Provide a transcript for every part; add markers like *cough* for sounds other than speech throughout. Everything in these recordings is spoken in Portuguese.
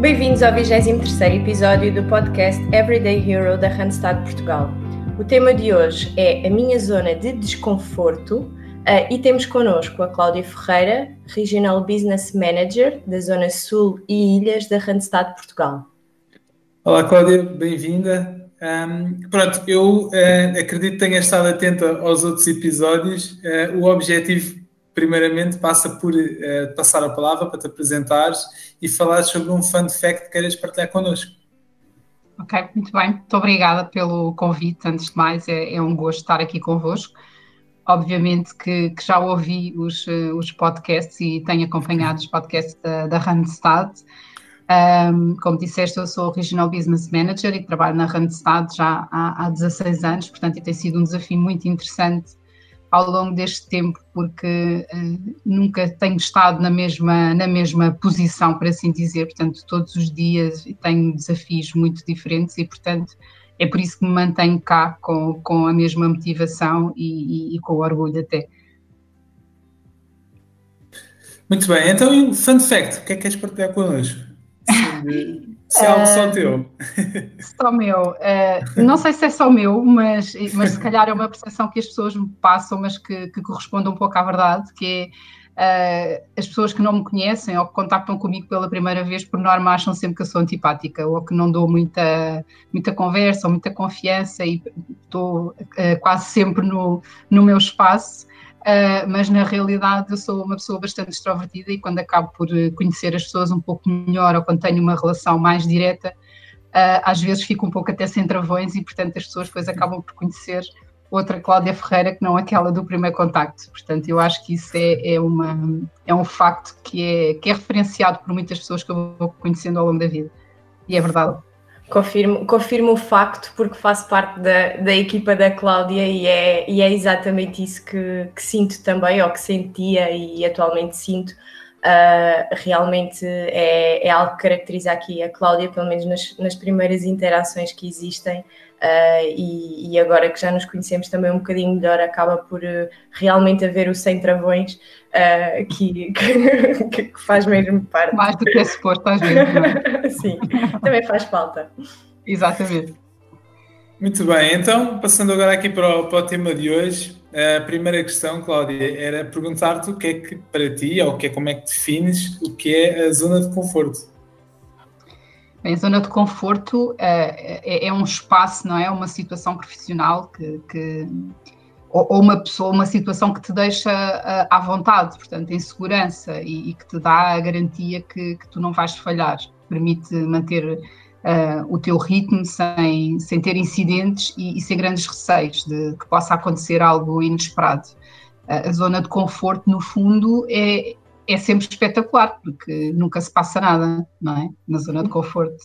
Bem-vindos ao 23 episódio do podcast Everyday Hero da Randstad Portugal. O tema de hoje é a minha zona de desconforto uh, e temos connosco a Cláudia Ferreira, Regional Business Manager da Zona Sul e Ilhas da Randstad Portugal. Olá Cláudia, bem-vinda. Um, pronto, eu uh, acredito que tenha estado atenta aos outros episódios. Uh, o objetivo primeiramente passa por uh, passar a palavra para te apresentares e falar sobre um fun fact que queiras partilhar connosco. Ok, muito bem. Muito obrigada pelo convite. Antes de mais, é, é um gosto estar aqui convosco. Obviamente que, que já ouvi os, uh, os podcasts e tenho acompanhado os podcasts da, da Randstad. Um, como disseste, eu sou Regional Business Manager e trabalho na Randstad já há, há 16 anos, portanto, tem sido um desafio muito interessante ao longo deste tempo, porque uh, nunca tenho estado na mesma, na mesma posição, por assim dizer, portanto, todos os dias tenho desafios muito diferentes e, portanto, é por isso que me mantenho cá com, com a mesma motivação e, e, e com orgulho até. Muito bem, então, fun fact, o que é que queres partilhar connosco? *laughs* Se é algo só teu. Só meu. Uh, não sei se é só meu, mas, mas se calhar é uma percepção que as pessoas me passam, mas que, que corresponde um pouco à verdade, que é uh, as pessoas que não me conhecem ou que contactam comigo pela primeira vez, por norma, acham sempre que eu sou antipática ou que não dou muita, muita conversa ou muita confiança e estou uh, quase sempre no, no meu espaço. Uh, mas na realidade eu sou uma pessoa bastante extrovertida e quando acabo por eh, conhecer as pessoas um pouco melhor ou quando tenho uma relação mais direta, uh, às vezes fico um pouco até sem travões e portanto as pessoas depois acabam por conhecer outra Cláudia Ferreira que não aquela do primeiro contacto. Portanto, eu acho que isso é, é, uma, é um facto que é, que é referenciado por muitas pessoas que eu vou conhecendo ao longo da vida. E é verdade. Confirmo, confirmo o facto porque faço parte da, da equipa da Cláudia e é, e é exatamente isso que, que sinto também, ou que sentia e atualmente sinto. Uh, realmente é, é, algo que caracteriza aqui a Cláudia, pelo menos nas, nas primeiras interações que existem, uh, e, e, agora que já nos conhecemos também um bocadinho melhor, acaba por uh, realmente haver o sem travões *laughs* que, que, que, faz mesmo parte. Mais do que é suposto, às vezes. É? *laughs* Sim, também faz falta. Exatamente. Muito bem, então passando agora aqui para o, para o tema de hoje, a primeira questão, Cláudia, era perguntar-te o que é que para ti, ou o que é, como é que defines o que é a zona de conforto. Bem, a zona de conforto uh, é, é, um espaço, não é? Uma situação profissional que, que ou, uma pessoa, uma situação que te deixa uh, à vontade, portanto, em segurança e, e, que te dá a garantia que, que tu não vais falhar, permite manter uh, o teu ritmo sem, sem ter incidentes e, e sem grandes receios de que possa acontecer algo inesperado. A zona de conforto, no fundo, é, é sempre espetacular, porque nunca se passa nada, não é? Na zona de conforto.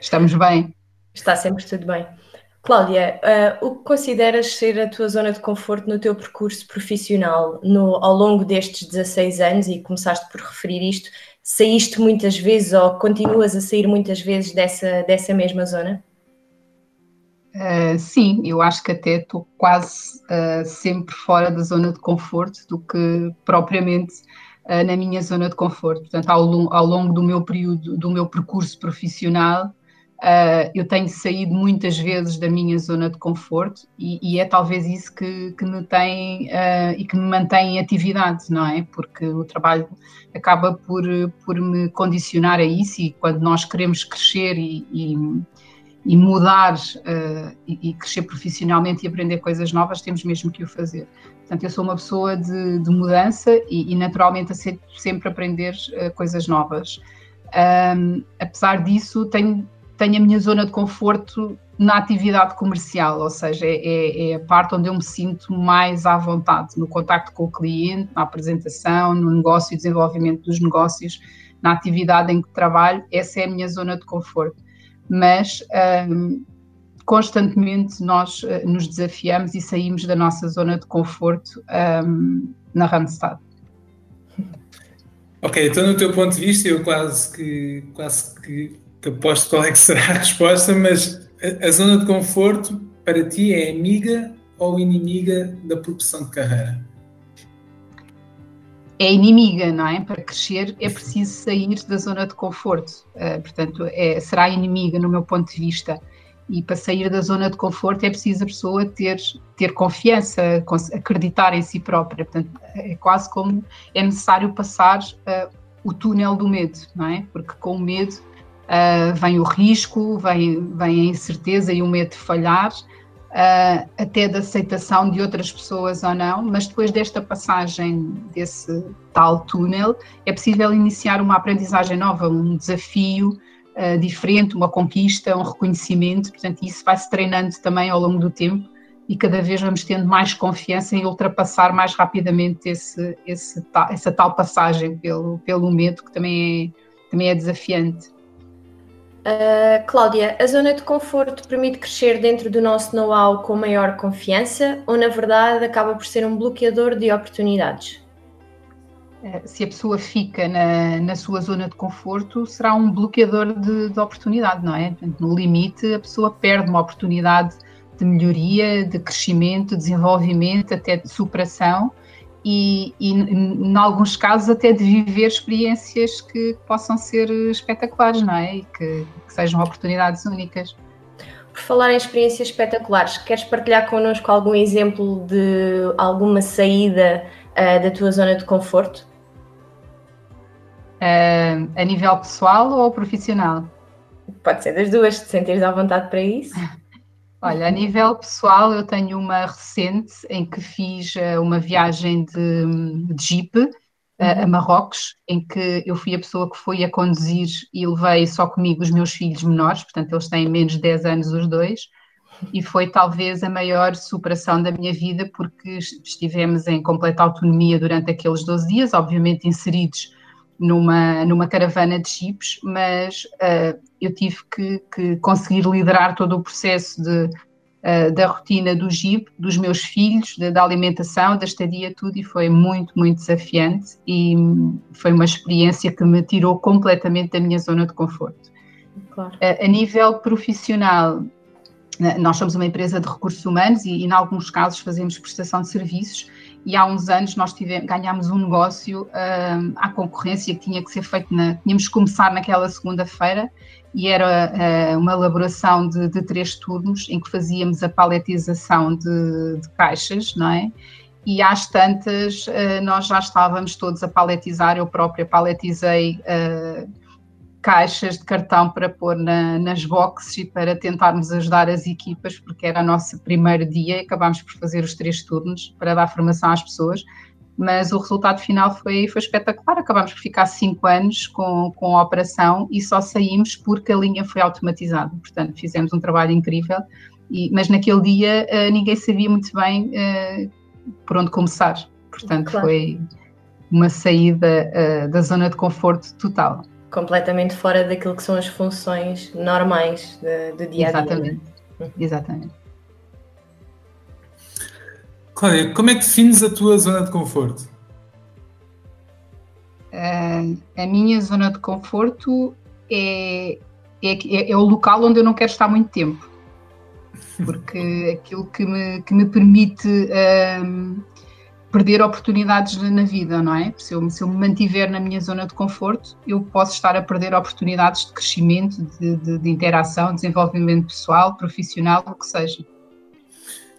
Estamos bem. Está sempre tudo bem. Cláudia, uh, o que consideras ser a tua zona de conforto no teu percurso profissional no, ao longo destes 16 anos, e começaste por referir isto, saíste muitas vezes ou continuas a sair muitas vezes dessa, dessa mesma zona? Uh, sim, eu acho que até estou quase uh, sempre fora da zona de conforto do que propriamente uh, na minha zona de conforto. Portanto, ao, ao, longo do meu período, do meu percurso profissional, Uh, eu tenho saído muitas vezes da minha zona de conforto e, e é talvez isso que, que me tem uh, e que me mantém em atividade, não é? Porque o trabalho acaba por, por me condicionar a isso e quando nós queremos crescer e, e, e mudar uh, e, crescer profissionalmente e aprender coisas novas, temos mesmo que o fazer. Portanto, eu sou uma pessoa de, de mudança e, naturalmente aceito sempre aprender coisas novas. Um, apesar disso, tenho tenho a minha zona de conforto na atividade comercial, ou seja, é, é, é, a parte onde eu me sinto mais à vontade, no contacto com o cliente, na apresentação, no negócio e desenvolvimento dos negócios, na atividade em que trabalho, essa é a minha zona de conforto. Mas um, constantemente nós uh, nos desafiamos e saímos da nossa zona de conforto um, na Randstad. Ok, então no teu ponto de vista, eu quase que, quase que que aposto qual é que será a resposta, mas a, a, zona de conforto para ti é amiga ou inimiga da progressão de carreira? É inimiga, não é? Para crescer é preciso sair da zona de conforto. Uh, portanto, é, será inimiga no meu ponto de vista. E para sair da zona de conforto é preciso a pessoa ter, ter confiança, acreditar em si própria. Portanto, é quase como é necessário passar uh, o túnel do medo, não é? Porque com o medo uh, vem o risco, vem, vem a incerteza e o medo de falhar, uh, até da aceitação de outras pessoas ou não, mas depois desta passagem desse tal túnel, é possível iniciar uma aprendizagem nova, um desafio uh, diferente, uma conquista, um reconhecimento, portanto, isso vai-se treinando também ao longo do tempo e cada vez vamos tendo mais confiança em ultrapassar mais rapidamente esse, esse, essa tal passagem pelo, pelo medo, que também é, também é desafiante. Uh, Cláudia, a zona de conforto permite crescer dentro do nosso know-how com maior confiança ou, na verdade, acaba por ser um bloqueador de oportunidades? Uh, se a pessoa fica na, na sua zona de conforto, será um bloqueador de, de oportunidade, não é? No limite, a pessoa perde uma oportunidade de melhoria, de crescimento, desenvolvimento, até de superação e, e em alguns casos até de viver experiências que possam ser espetaculares, não é? E que, que sejam oportunidades únicas. Por falar em experiências espetaculares, queres partilhar connosco algum exemplo de alguma saída uh, da tua zona de conforto? Uh, a nível pessoal ou profissional? Pode ser das duas, te sentires à vontade para isso. *laughs* Olha, a nível pessoal, eu tenho uma recente em que fiz eh, uma viagem de, de Jeep uhum. a Marrocos, em que eu fui a pessoa que foi a conduzir e levei só comigo os meus filhos menores, portanto, eles têm menos de 10 anos os dois, e foi talvez a maior superação da minha vida, porque estivemos em completa autonomia durante aqueles 12 dias, obviamente inseridos numa, numa caravana de chips, mas uh, eu tive que, que, conseguir liderar todo o processo de, uh, da rotina do Jeep, dos meus filhos, de, da alimentação, da estadia, tudo, e foi muito, muito desafiante e foi uma experiência que me tirou completamente da minha zona de conforto. Claro. Uh, a nível profissional, nós somos uma empresa de recursos humanos e, em alguns casos, fazemos prestação de serviços. E há uns anos nós tivemos, ganhámos um negócio uh, à concorrência que tinha que ser feito, na, tínhamos que começar naquela segunda-feira e era uh, uma elaboração de, de, três turnos em que fazíamos a paletização de, de caixas, não é? E às tantas uh, nós já estávamos todos a paletizar, eu própria paletizei caixas de cartão para pôr na, nas boxes e para tentarmos ajudar as equipas, porque era o nosso primeiro dia e acabámos por fazer os três turnos para dar formação às pessoas. Mas o resultado final foi, foi espetacular. Acabámos por ficar cinco anos com, com a operação e só saímos porque a linha foi automatizada. Portanto, fizemos um trabalho incrível, e, mas naquele dia uh, ninguém sabia muito bem uh, por onde começar. Portanto, claro. foi uma saída uh, da zona de conforto total completamente fora daquilo que são as funções normais do dia a dia. Exatamente. Uhum. Exatamente. Cláudia, como é que defines a tua zona de conforto? Uh, a minha zona de conforto é, é, é, o local onde eu não quero estar muito tempo. *laughs* Porque aquilo que me, que me permite uh, perder oportunidades na vida, não é? Se eu, se eu me mantiver na minha zona de conforto, eu posso estar a perder oportunidades de crescimento, de, de, de interação, desenvolvimento pessoal, profissional, o que seja.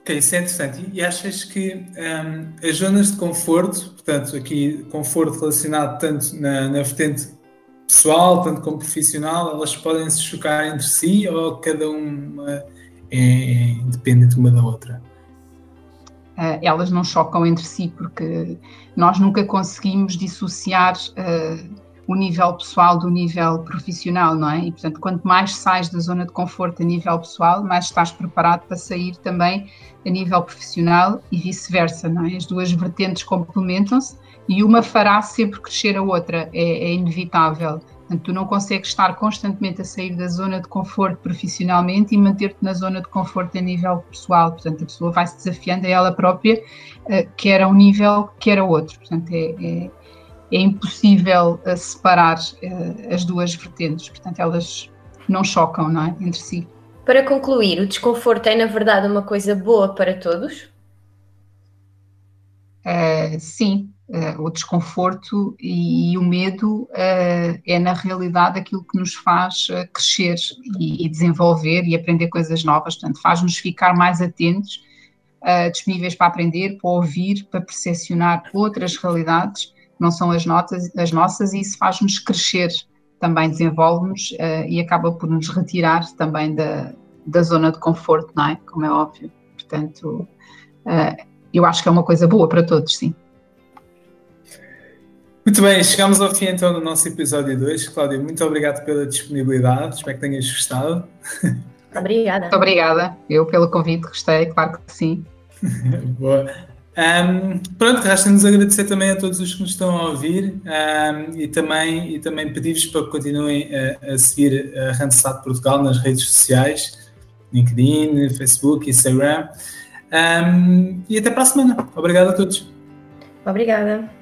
Ok, isso é interessante. E achas que um, as zonas de conforto, portanto, aqui conforto relacionado tanto na, na vertente pessoal, tanto como profissional, elas podem se chocar entre si ou cada uma é independente uma da outra? Uh, elas não chocam entre si, porque nós nunca conseguimos dissociar uh, o nível pessoal do nível profissional, não é? E, portanto, quanto mais sais da zona de conforto a nível pessoal, mais estás preparado para sair também a nível profissional e vice-versa, não é? As duas vertentes complementam-se e uma fará sempre crescer a outra, é, é inevitável. Portanto, tu não consegues estar constantemente a sair da zona de conforto profissionalmente e manter-te na zona de conforto a nível pessoal. Portanto, a pessoa vai se desafiando a ela própria, uh, quer a um nível, quer a outro. Portanto, é, é, é impossível uh, separar uh, as duas vertentes. Portanto, elas não chocam não é, entre si. Para concluir, o desconforto é, na verdade, uma coisa boa para todos? Uh, sim, Uh, o desconforto e, e o medo uh, é, na realidade, aquilo que nos faz uh, crescer e, e, desenvolver e aprender coisas novas. Portanto, faz-nos ficar mais atentos, disponíveis para aprender, para ouvir, para percepcionar outras realidades que não são as, notas, as nossas, e isso faz-nos crescer também, desenvolve-nos e acaba por nos retirar também da, da zona de conforto, não é? Como é óbvio. Portanto, eu acho que é uma coisa boa para todos, sim. Muito bem, chegamos ao fim então do nosso episódio 2. Cláudia, muito obrigado pela disponibilidade, espero que tenhas gostado. Obrigada. Muito obrigada, eu pelo convite, gostei, claro que sim. *laughs* Boa. Um, pronto, resta-nos agradecer também a todos os que nos estão a ouvir um, e também, e também pedir-vos para que continuem a, a seguir a Randstad Portugal nas redes sociais, LinkedIn, Facebook, Instagram. Um, e até para a semana. Obrigado a todos. Obrigada.